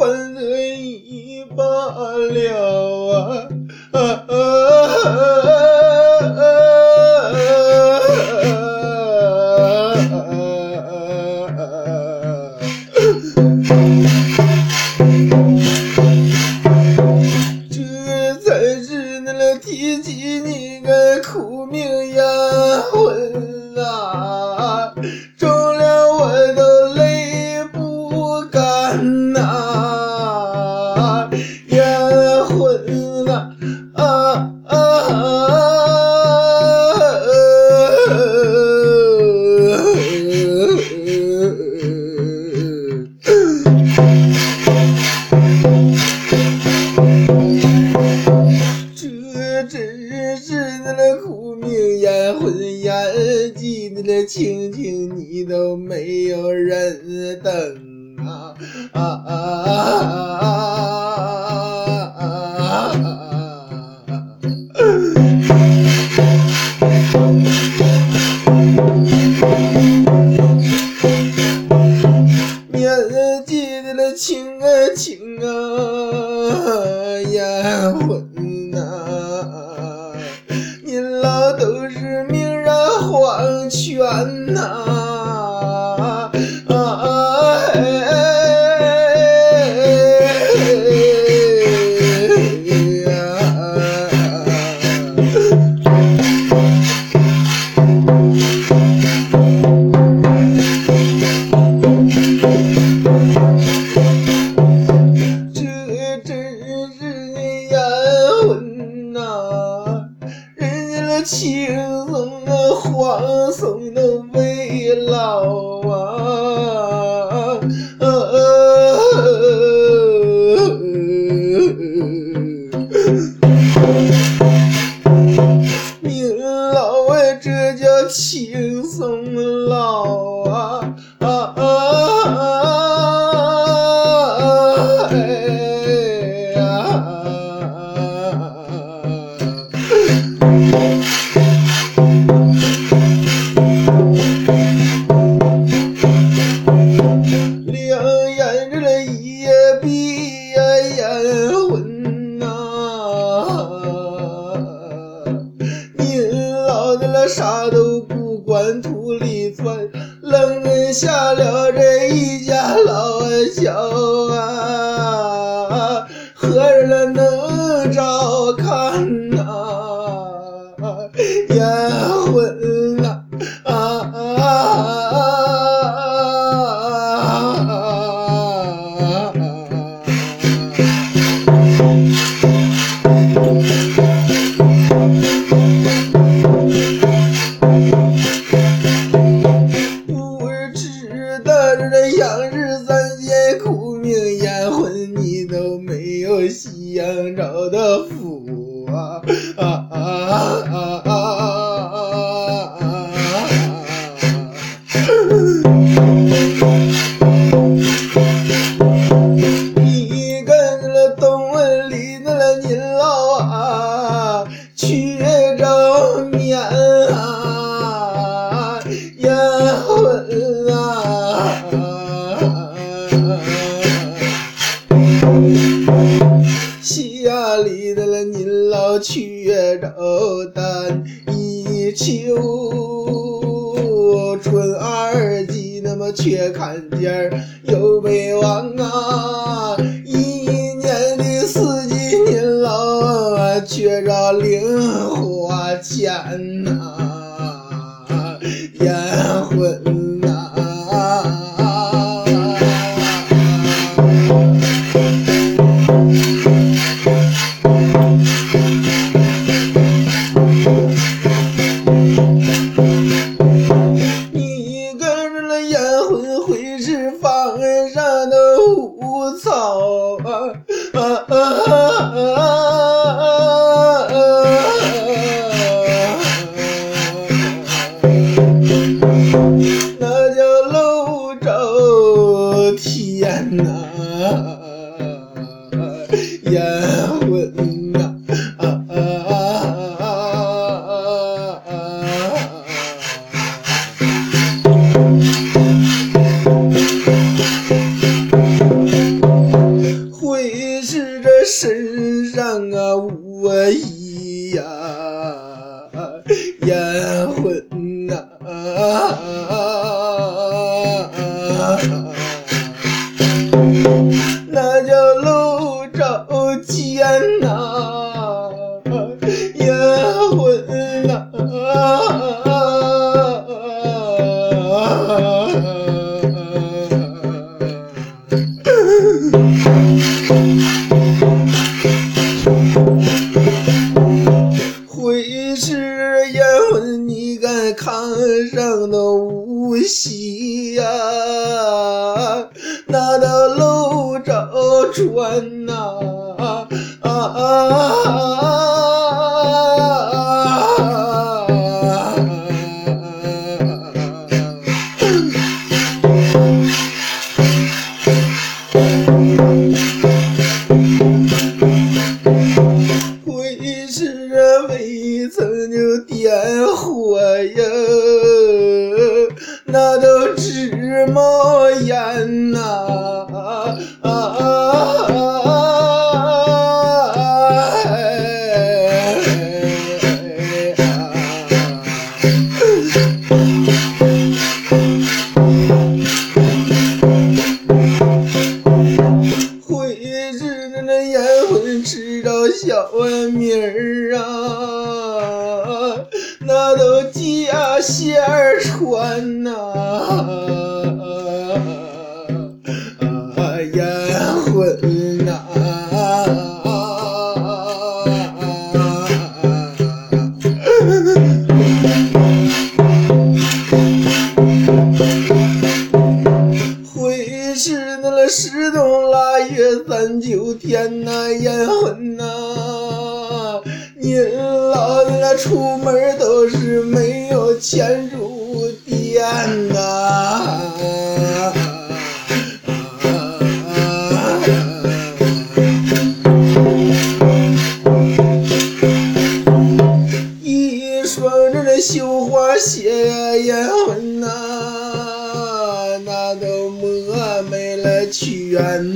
分这一罢了啊啊都没有人等啊啊啊啊啊啊！年纪的了，亲啊啊，烟婚呐，您老都是命人黄泉。人生啊，花送的未老啊。没有夕阳照的福啊啊啊啊啊。却肉蛋一秋。春二季，那么却看见又有位。呐，烟魂呐，啊啊啊啊啊！会是这身上啊无衣呀，烟魂呐、那你敢炕上的无锡呀？那的露着船呐、啊啊啊一层就点火呀？那都直冒烟呐、啊啊着小米儿啊，那都加馅儿穿呐、啊，烟混呐、会是那个十冬腊月三九天呐、烟魂呐、您老的那出门都是没有钱住店呐、一双这那绣花鞋烟魂呐、那都磨没了全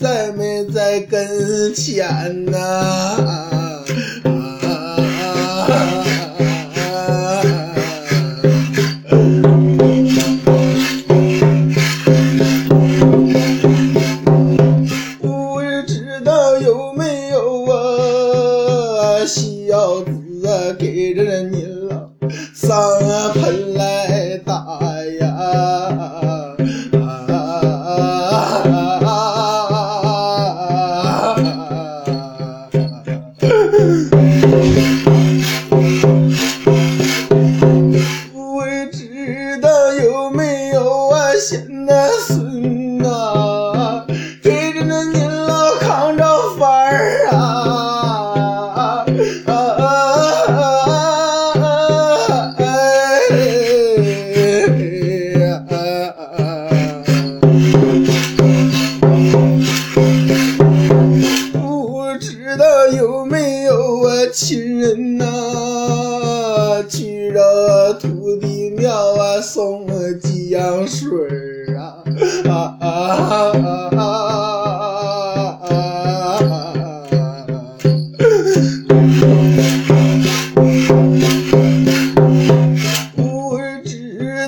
在没在跟前呐。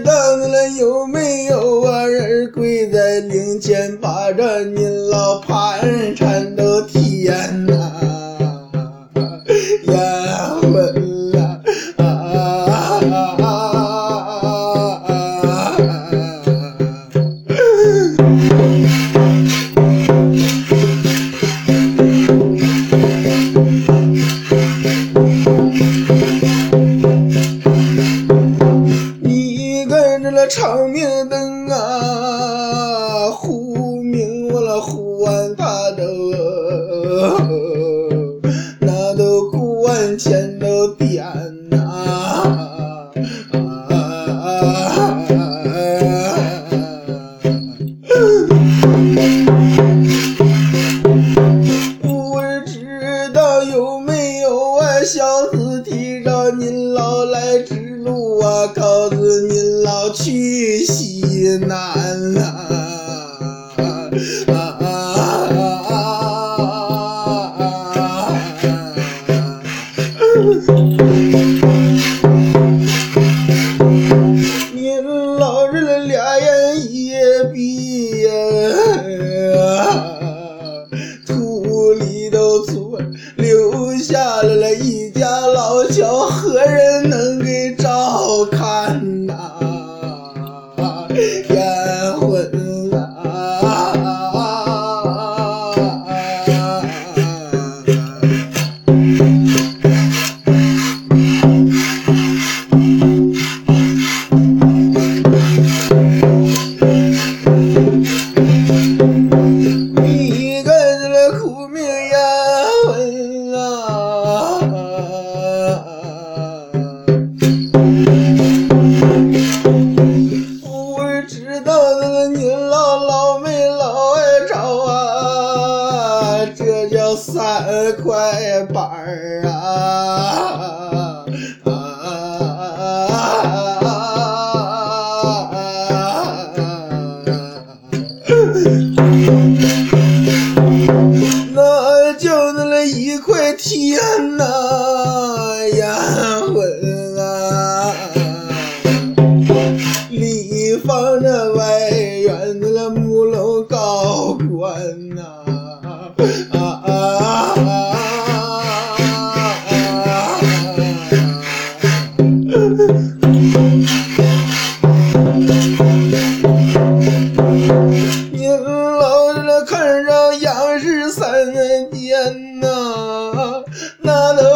知道了有没有啊人跪在灵前把着您老盘缠长明灯啊，忽明我了呼完他都，那都哭完钱都点呐、不知道有没有啊，小子提着您老来指路啊，告诉您要去西南啊啊您老人了俩眼一闭呀，土里头村留下来了一家老小，天呐，丫魂啊，里放的外院的木楼高官呐。啊您老了，看上杨氏三人间呐。nada